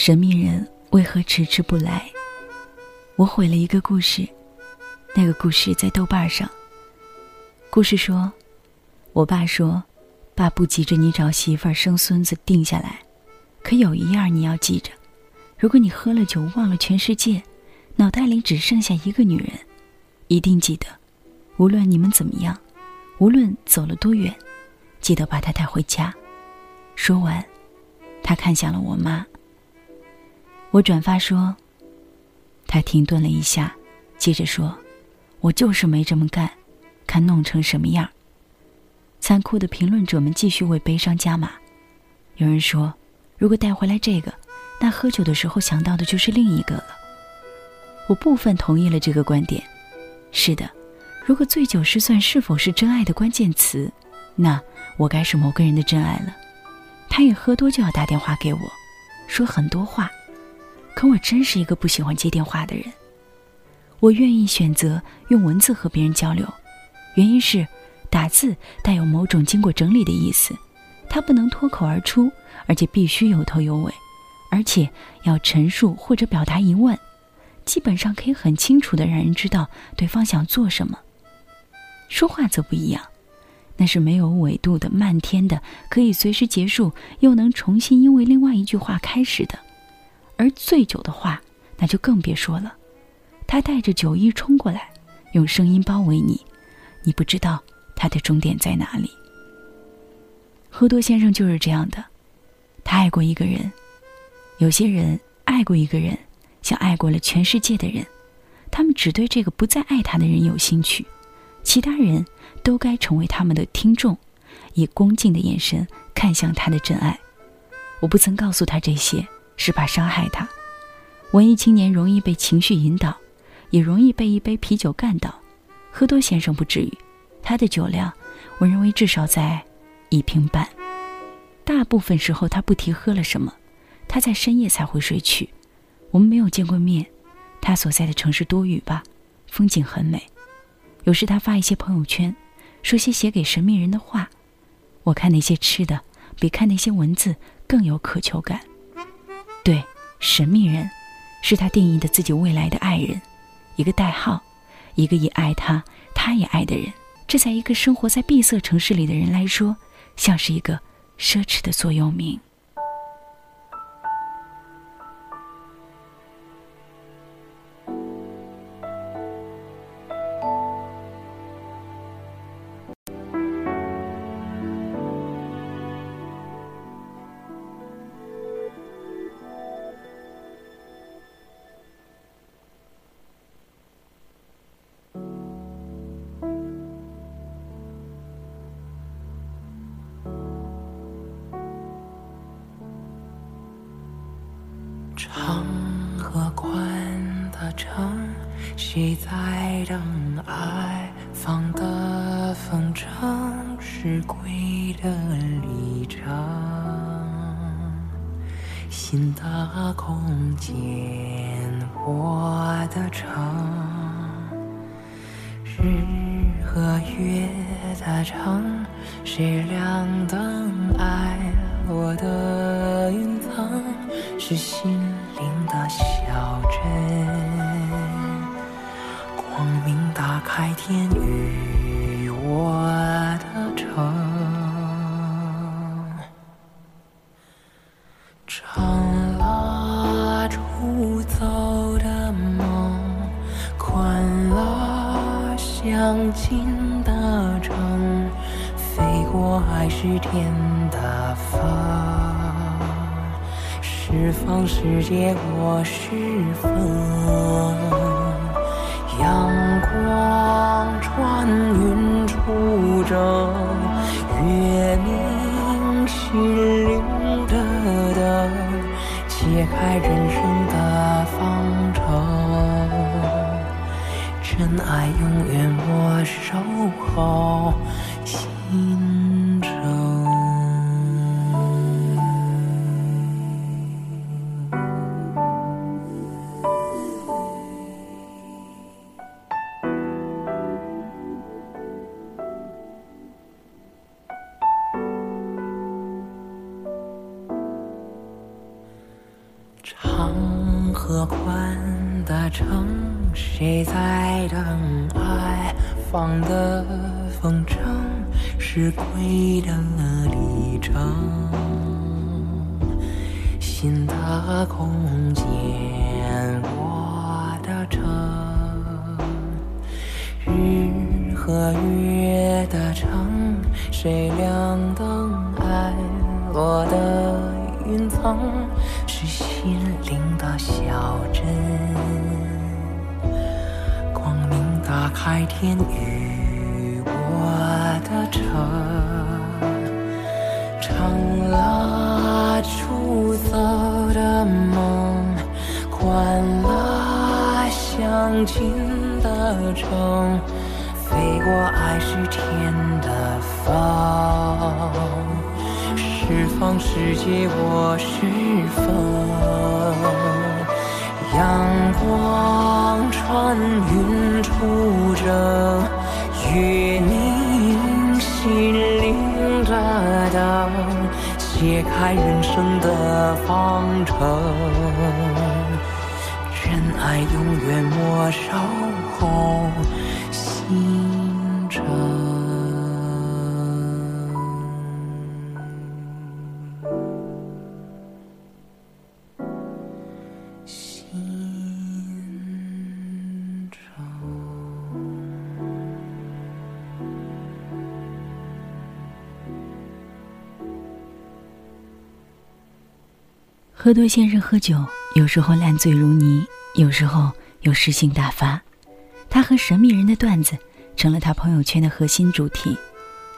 神秘人为何迟迟不来？我毁了一个故事，那个故事在豆瓣上。故事说，我爸说，爸不急着你找媳妇儿生孙子定下来，可有一样你要记着：如果你喝了酒忘了全世界，脑袋里只剩下一个女人，一定记得，无论你们怎么样，无论走了多远，记得把她带回家。说完，他看向了我妈。我转发说。他停顿了一下，接着说：“我就是没这么干，看弄成什么样。”残酷的评论者们继续为悲伤加码。有人说：“如果带回来这个，那喝酒的时候想到的就是另一个了。”我部分同意了这个观点。是的，如果醉酒失算是否是真爱的关键词，那我该是某个人的真爱了。他一喝多就要打电话给我，说很多话。可我真是一个不喜欢接电话的人。我愿意选择用文字和别人交流，原因是打字带有某种经过整理的意思，它不能脱口而出，而且必须有头有尾，而且要陈述或者表达疑问，基本上可以很清楚的让人知道对方想做什么。说话则不一样，那是没有纬度的、漫天的，可以随时结束，又能重新因为另外一句话开始的。而醉酒的话，那就更别说了。他带着酒意冲过来，用声音包围你，你不知道他的终点在哪里。喝多先生就是这样的，他爱过一个人。有些人爱过一个人，像爱过了全世界的人，他们只对这个不再爱他的人有兴趣，其他人都该成为他们的听众，以恭敬的眼神看向他的真爱。我不曾告诉他这些。是怕伤害他。文艺青年容易被情绪引导，也容易被一杯啤酒干倒。喝多先生不至于，他的酒量，我认为至少在一瓶半。大部分时候他不提喝了什么，他在深夜才会睡去。我们没有见过面，他所在的城市多雨吧，风景很美。有时他发一些朋友圈，说些写给神秘人的话。我看那些吃的，比看那些文字更有渴求感。神秘人，是他定义的自己未来的爱人，一个代号，一个也爱他，他也爱的人。这在一个生活在闭塞城市里的人来说，像是一个奢侈的座右铭。长和宽的城，谁在等爱放的风筝？是归的旅程，新的空间，我的城，日和月的城，谁亮灯爱我的云层？是心的小镇，光明打开天与我的城，长蜡烛走的梦，宽了相近的城，飞过海是天的风。释放世界，我是风。阳光穿云出征，月明心灵的灯，揭开人生的方程。真爱永远我守候。放的风筝？是归的旅程。新的空间，我的城，日和月的城，谁亮灯爱落的云层？是心灵的小镇，打开天与我的城，成了出走的梦，关了相亲的城，飞过爱是天的风。释放世界，我是风。阳光穿云出征，月明心灵的灯，解开人生的方程。真爱永远莫守候心喝多先生喝酒，有时候烂醉如泥，有时候又诗兴大发。他和神秘人的段子成了他朋友圈的核心主题。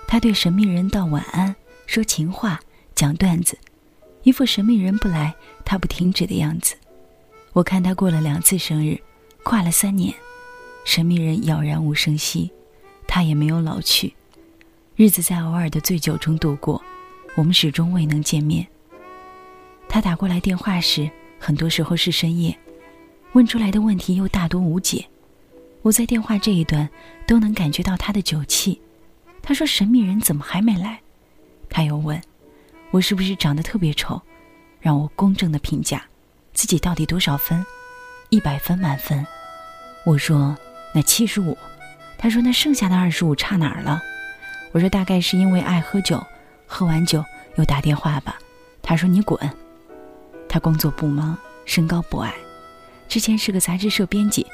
他对神秘人道晚安，说情话，讲段子，一副神秘人不来他不停止的样子。我看他过了两次生日，跨了三年，神秘人杳然无声息，他也没有老去。日子在偶尔的醉酒中度过，我们始终未能见面。他打过来电话时，很多时候是深夜，问出来的问题又大多无解。我在电话这一端都能感觉到他的酒气。他说：“神秘人怎么还没来？”他又问：“我是不是长得特别丑？”让我公正的评价自己到底多少分？一百分满分。我说：“那七十五。”他说：“那剩下的二十五差哪儿了？”我说：“大概是因为爱喝酒，喝完酒又打电话吧。”他说：“你滚。”他工作不忙，身高不矮，之前是个杂志社编辑，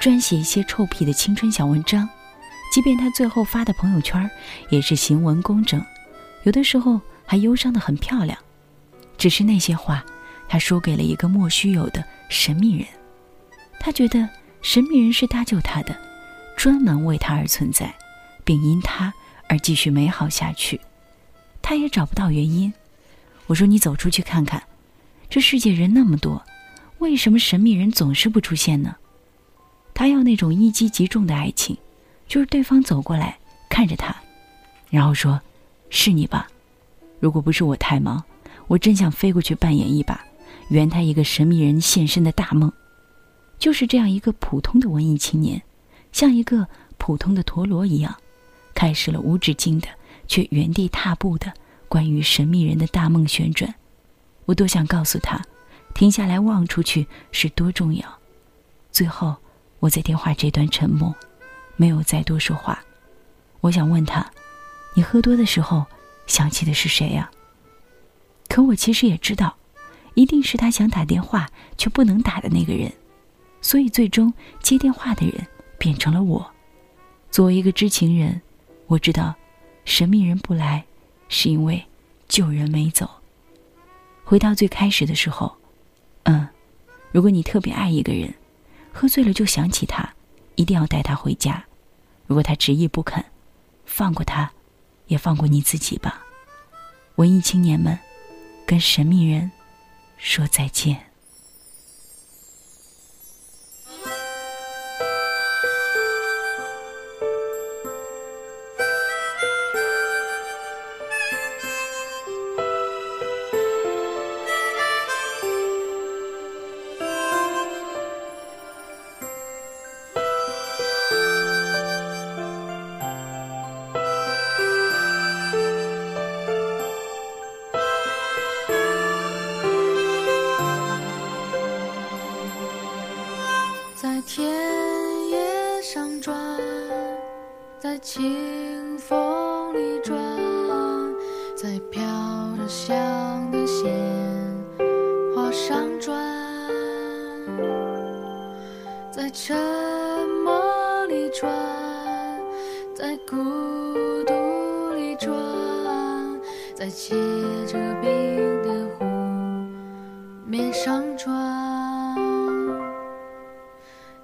专写一些臭屁的青春小文章。即便他最后发的朋友圈也是行文工整，有的时候还忧伤的很漂亮。只是那些话，他说给了一个莫须有的神秘人。他觉得神秘人是搭救他的，专门为他而存在，并因他而继续美好下去。他也找不到原因。我说：“你走出去看看。”这世界人那么多，为什么神秘人总是不出现呢？他要那种一击即中的爱情，就是对方走过来看着他，然后说：“是你吧？”如果不是我太忙，我真想飞过去扮演一把，圆他一个神秘人现身的大梦。就是这样一个普通的文艺青年，像一个普通的陀螺一样，开始了无止境的却原地踏步的关于神秘人的大梦旋转。我多想告诉他，停下来望出去是多重要。最后，我在电话这端沉默，没有再多说话。我想问他：“你喝多的时候想起的是谁呀？”可我其实也知道，一定是他想打电话却不能打的那个人，所以最终接电话的人变成了我。作为一个知情人，我知道，神秘人不来，是因为救人没走。回到最开始的时候，嗯，如果你特别爱一个人，喝醉了就想起他，一定要带他回家。如果他执意不肯，放过他，也放过你自己吧。文艺青年们，跟神秘人说再见。在清风里转，在飘着香的鲜花上转，在沉默里转，在孤独里转，在结着冰的湖面上转。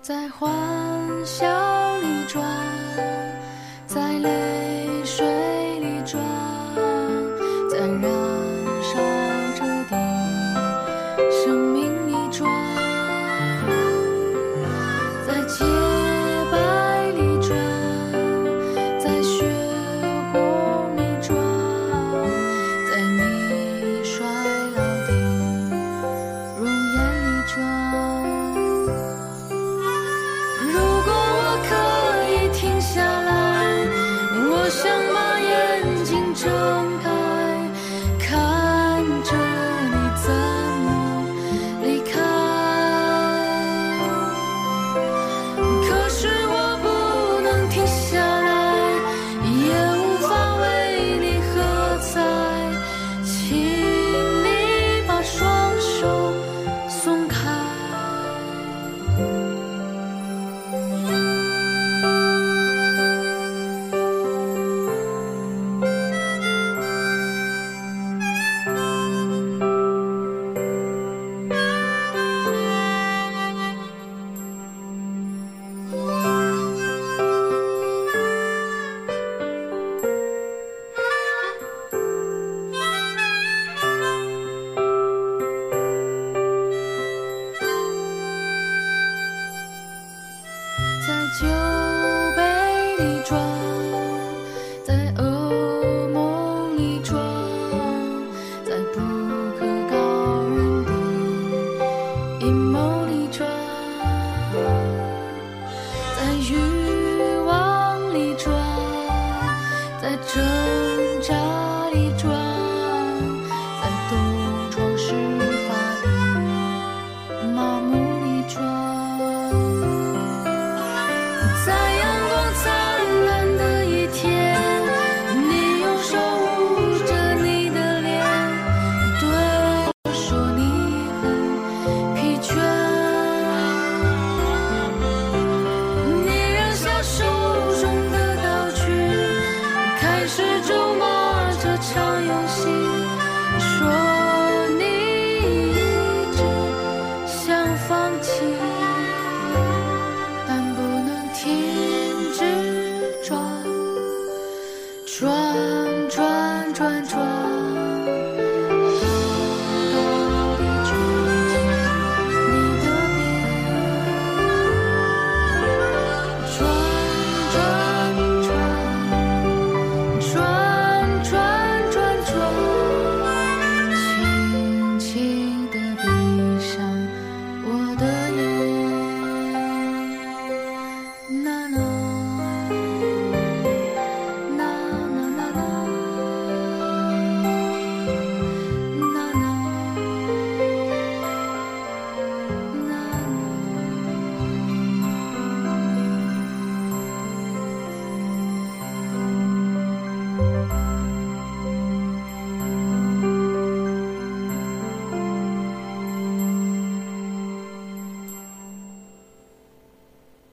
在欢笑里转。